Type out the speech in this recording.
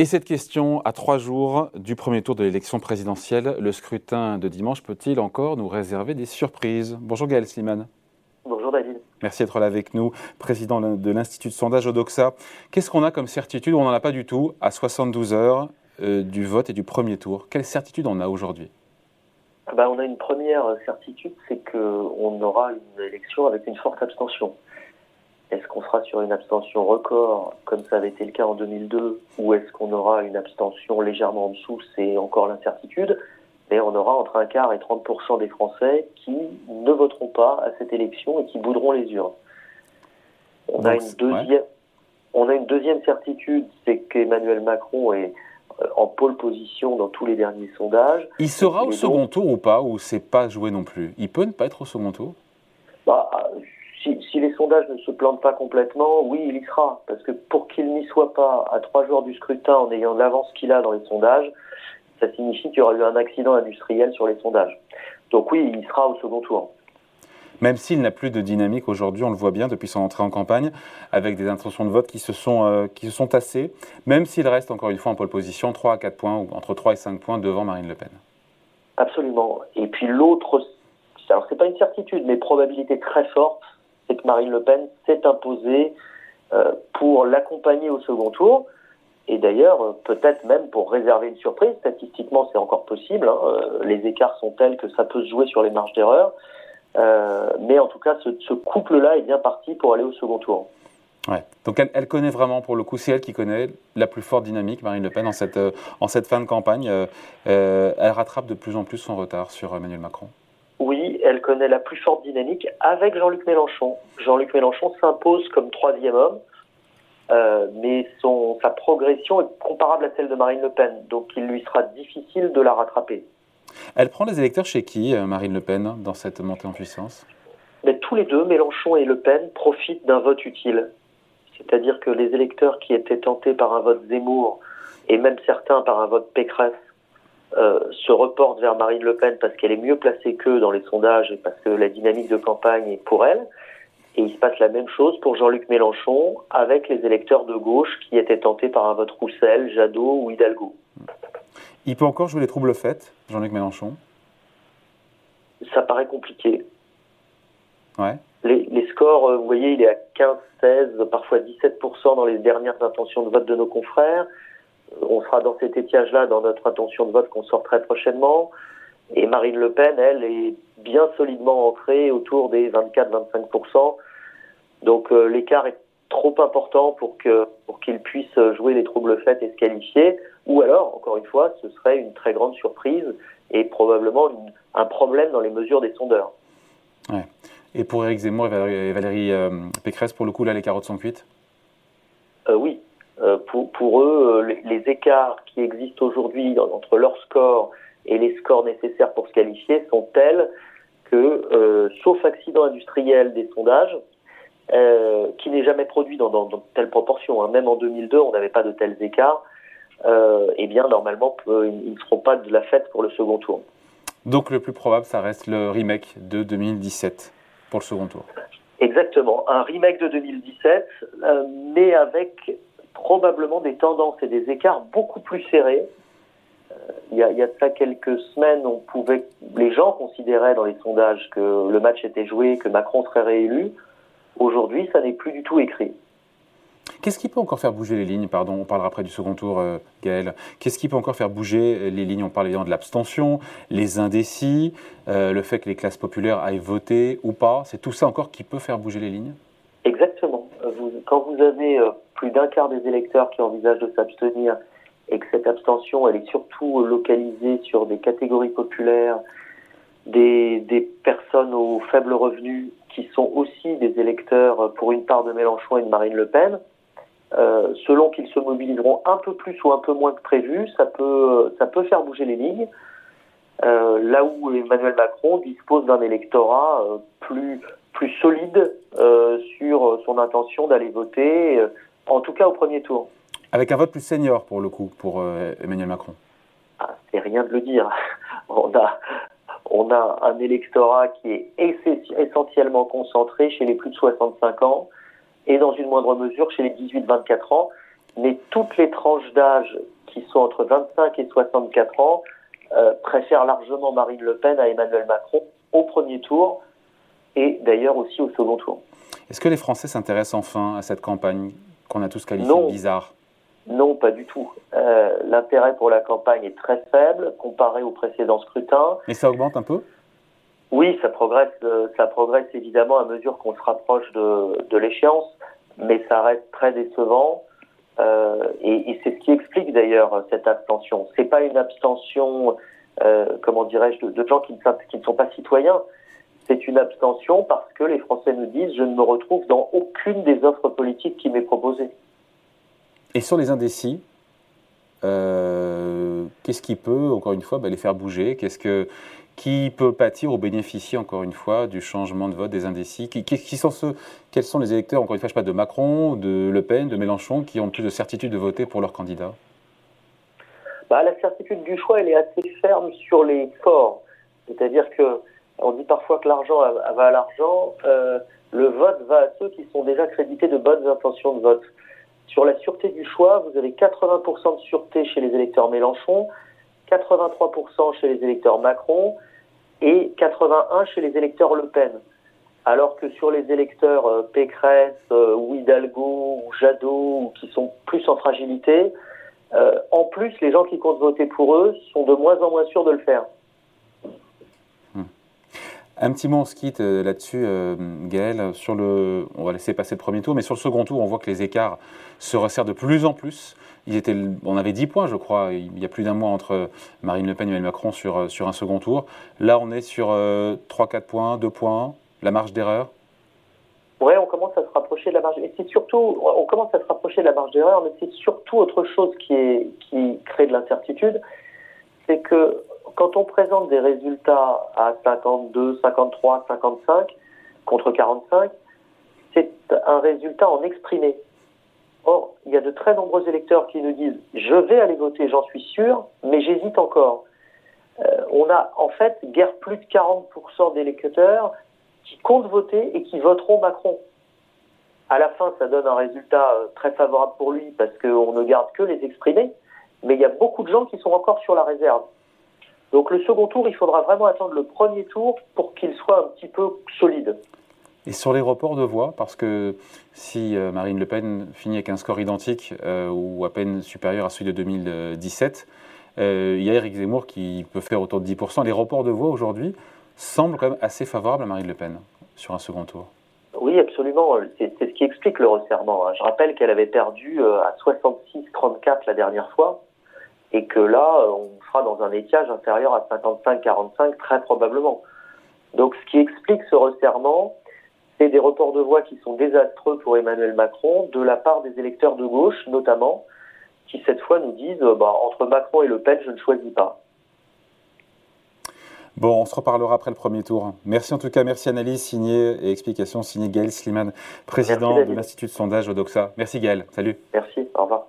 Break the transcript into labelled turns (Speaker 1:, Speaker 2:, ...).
Speaker 1: Et cette question, à trois jours du premier tour de l'élection présidentielle, le scrutin de dimanche peut-il encore nous réserver des surprises? Bonjour Gaël Sliman.
Speaker 2: Bonjour David.
Speaker 1: Merci d'être là avec nous, président de l'Institut de sondage Odoxa. Qu'est-ce qu'on a comme certitude? On n'en a pas du tout à 72 heures euh, du vote et du premier tour. Quelle certitude on a aujourd'hui?
Speaker 2: Ah bah, On a une première certitude, c'est qu'on aura une élection avec une forte abstention. Est-ce qu'on sera sur une abstention record, comme ça avait été le cas en 2002, ou est-ce qu'on aura une abstention légèrement en dessous? C'est encore l'incertitude. Mais on aura entre un quart et 30% des Français qui ne voteront pas à cette élection et qui bouderont les urnes. On, a, une deuxième, on a une deuxième certitude, c'est qu'Emmanuel Macron est euh, en pôle position dans tous les derniers sondages.
Speaker 1: Il sera au second tour ou pas, ou c'est pas joué non plus? Il peut ne pas être au second tour?
Speaker 2: Bah, sondages ne se plantent pas complètement, oui, il y sera. Parce que pour qu'il n'y soit pas à trois jours du scrutin en ayant l'avance qu'il a dans les sondages, ça signifie qu'il y aura eu un accident industriel sur les sondages. Donc oui, il sera au second tour.
Speaker 1: Même s'il n'a plus de dynamique aujourd'hui, on le voit bien depuis son entrée en campagne, avec des intentions de vote qui se sont, euh, qui se sont tassées, même s'il reste encore une fois en pole position, 3 à 4 points, ou entre 3 et 5 points devant Marine Le Pen.
Speaker 2: Absolument. Et puis l'autre, alors c'est pas une certitude, mais probabilité très forte, Marine Le Pen s'est imposée euh, pour l'accompagner au second tour. Et d'ailleurs, euh, peut-être même pour réserver une surprise. Statistiquement, c'est encore possible. Hein. Euh, les écarts sont tels que ça peut se jouer sur les marges d'erreur. mais en tout cas, ce, couple-là est bien parti pour aller au second tour.
Speaker 1: Donc elle, connaît vraiment, pour le coup, c'est elle qui connaît la plus forte dynamique, Marine Le Pen, en cette, en cette fin de campagne. elle rattrape de plus en plus son retard sur Emmanuel Macron
Speaker 2: connaît la plus forte dynamique avec Jean-Luc Mélenchon. Jean-Luc Mélenchon s'impose comme troisième homme, euh, mais son, sa progression est comparable à celle de Marine Le Pen, donc il lui sera difficile de la rattraper.
Speaker 1: Elle prend les électeurs chez qui, euh, Marine Le Pen, dans cette montée en puissance?
Speaker 2: Mais Tous les deux, Mélenchon et Le Pen, profitent d'un vote utile. C'est-à-dire que les électeurs qui étaient tentés par un vote Zemmour, et même certains par un vote Pécresse, euh, se reporte vers Marine Le Pen parce qu'elle est mieux placée qu'eux dans les sondages et parce que la dynamique de campagne est pour elle. Et il se passe la même chose pour Jean-Luc Mélenchon avec les électeurs de gauche qui étaient tentés par un vote Roussel, Jadot ou Hidalgo.
Speaker 1: Il peut encore jouer les troubles faits, Jean-Luc Mélenchon?
Speaker 2: Ça paraît compliqué.
Speaker 1: Ouais.
Speaker 2: Les, les, scores, euh, vous voyez, il est à 15, 16, parfois 17% dans les dernières intentions de vote de nos confrères on sera dans cet étiage-là dans notre intention de vote qu'on sort très prochainement. Et Marine Le Pen, elle, est bien solidement ancrée autour des 24-25%. Donc euh, l'écart est trop important pour que pour qu'il puisse jouer les troubles faits et se qualifier. Ou alors, encore une fois, ce serait une très grande surprise et probablement un problème dans les mesures des sondeurs.
Speaker 1: Ouais. Et pour Éric Zemmour et Valérie, euh, Pécresse, pour le coup, là, les carottes sont cuites?
Speaker 2: Euh, Oui, pour, pour, eux, euh, les, écarts qui existent aujourd'hui entre leur score et les scores nécessaires pour se qualifier sont tels que, euh, sauf accident industriel des sondages, euh, qui n'est jamais produit dans, dans, dans telle proportion, hein, même en 2002, on n'avait pas de tels écarts, euh, eh bien, normalement, ils ne seront pas de la fête pour le second tour.
Speaker 1: Donc, le plus probable, ça reste le remake de 2017 pour le second tour.
Speaker 2: Exactement, un remake de 2017, mais avec probablement des tendances et des écarts beaucoup plus serrés. Euh, il y, a, il y a de ça quelques semaines, on pouvait, les gens considéraient dans les sondages que le match était joué, que Macron serait réélu. Aujourd'hui, ça n'est plus du tout écrit.
Speaker 1: Qu'est-ce qui peut encore faire bouger les lignes Pardon, on parlera après du second tour, euh, Gaël. Qu'est-ce qui peut encore faire bouger les lignes On parle évidemment de l'abstention, les indécis, euh, le fait que les classes populaires aillent voter ou pas. C'est tout ça encore qui peut faire bouger les lignes?
Speaker 2: Exactement. Vous, quand vous avez euh, plus d'un quart des électeurs qui envisagent de s'abstenir et que cette abstention, elle est surtout localisée sur des catégories populaires, des, personnes aux faibles revenus qui sont aussi des électeurs pour une part de Mélenchon et de Marine Le Pen, euh, selon qu'ils se mobiliseront un peu plus ou un peu moins que prévu, ça peut, ça peut faire bouger les lignes. Euh, là où Emmanuel Macron dispose d'un électorat euh, plus, plus solide sur son intention d'aller voter, en tout cas au premier tour.
Speaker 1: Avec un vote plus senior pour le coup, pour euh, Emmanuel Macron.
Speaker 2: Ah, c'est rien de le dire. On a, on a un électorat qui est essentiellement concentré chez les plus de 65 ans et dans une moindre mesure chez les 18-24 ans mais toutes les tranches d'âge qui sont entre 25 et 64 ans euh, préfèrent largement Marine Le Pen à Emmanuel Macron au premier tour et d'ailleurs aussi au second tour.
Speaker 1: Est-ce que les Français s'intéressent enfin à cette campagne? Qu'on a tous qualifiée de bizarre
Speaker 2: Non, pas du tout. Euh, l'intérêt pour la campagne est très faible comparé au précédent scrutin.
Speaker 1: Et ça augmente un peu?
Speaker 2: Oui, ça progresse, euh, ça progresse évidemment à mesure qu'on se rapproche de, de l'échéance, mais ça reste très décevant. Euh, et, et c'est ce qui explique d'ailleurs cette abstention. C'est pas une abstention, comment dirais-je, de, de, gens qui ne, qui ne sont pas citoyens. C'est une abstention parce que les Français nous disent je ne me retrouve dans aucune des offres politiques qui m'est proposée.
Speaker 1: Et sur les indécis, euh, qu'est-ce qui peut, encore une fois, bah, les faire bouger? Qu'est-ce que qui peut pâtir ou bénéficier, encore une fois, du changement de vote des indécis? Qui, qui, sont ceux, Quels sont les électeurs, encore une fois, je sais pas, de Macron, de Le Pen, de Mélenchon, qui ont plus de certitude de voter pour leur candidat
Speaker 2: bah, La certitude du choix, elle est assez ferme sur les forts. C'est-à-dire que on dit parfois que l'argent va à l'argent. Euh, le vote va à ceux qui sont déjà crédités de bonnes intentions de vote. Sur la sûreté du choix, vous avez 80% de sûreté chez les électeurs Mélenchon, 83% chez les électeurs Macron et 81% chez les électeurs Le Pen. Alors que sur les électeurs euh, Pécresse euh, ou Hidalgo ou Jadot ou qui sont plus en fragilité, en plus, les gens qui comptent voter pour eux sont de moins en moins sûrs de le faire.
Speaker 1: Un petit mot, on se quitte euh, là-dessus, euh, Gaël. Sur le, on va laisser passer le premier tour, mais sur le second tour, on voit que les écarts se resserrent de plus en plus. On avait 10 points, je crois, il y a plus d'un mois entre Marine Le Pen et Emmanuel Macron sur, euh, sur un second tour. Là, on est sur 3-4 points, 2 points, la marge d'erreur?
Speaker 2: Oui, on commence à se rapprocher de la marge. Et c'est surtout, on commence à se rapprocher de la marge d'erreur, mais c'est surtout autre chose qui, est, qui crée de l'incertitude. C'est que quand on présente des résultats à 52, 53, 55 contre 45, c'est un résultat en exprimé. Or, il y a de très nombreux électeurs qui nous disent je vais aller voter, j'en suis sûr, mais j'hésite encore. Euh, on a en fait guère plus de 40% d'électeurs qui comptent voter et qui voteront Macron. À la fin, ça donne un résultat euh, très favorable pour lui parce qu'on ne garde que les exprimés, mais il y a beaucoup de gens qui sont encore sur la réserve. Donc le second tour, il faudra vraiment attendre le premier tour pour qu'il soit un petit peu solide.
Speaker 1: Et sur les reports de voix, parce que si euh, Marine Le Pen finit avec un score identique euh, ou à peine supérieur à celui de 2017, euh, il y a Eric Zemmour qui peut faire autour de 10%. Les reports de voix aujourd'hui semblent quand même assez favorables à Marine Le Pen sur un second tour.
Speaker 2: Oui, absolument. C'est ce qui explique le resserrement. Hein. Je rappelle qu'elle avait perdu à 66-34 la dernière fois et que là, on sera dans un étiage inférieur à 55-45 très probablement. Donc ce qui explique ce resserrement, c'est des reports de voix qui sont désastreux pour Emmanuel Macron de la part des électeurs de gauche notamment, qui cette fois nous disent bah, entre Macron et Le Pen, je ne choisis pas.
Speaker 1: Bon, on se reparlera après le premier tour. Merci en tout cas, merci analyse signée et explication signée Gaël Sliman, président de l'Institut de sondage Odoxa. Merci Gaël, salut.
Speaker 2: Merci, au revoir.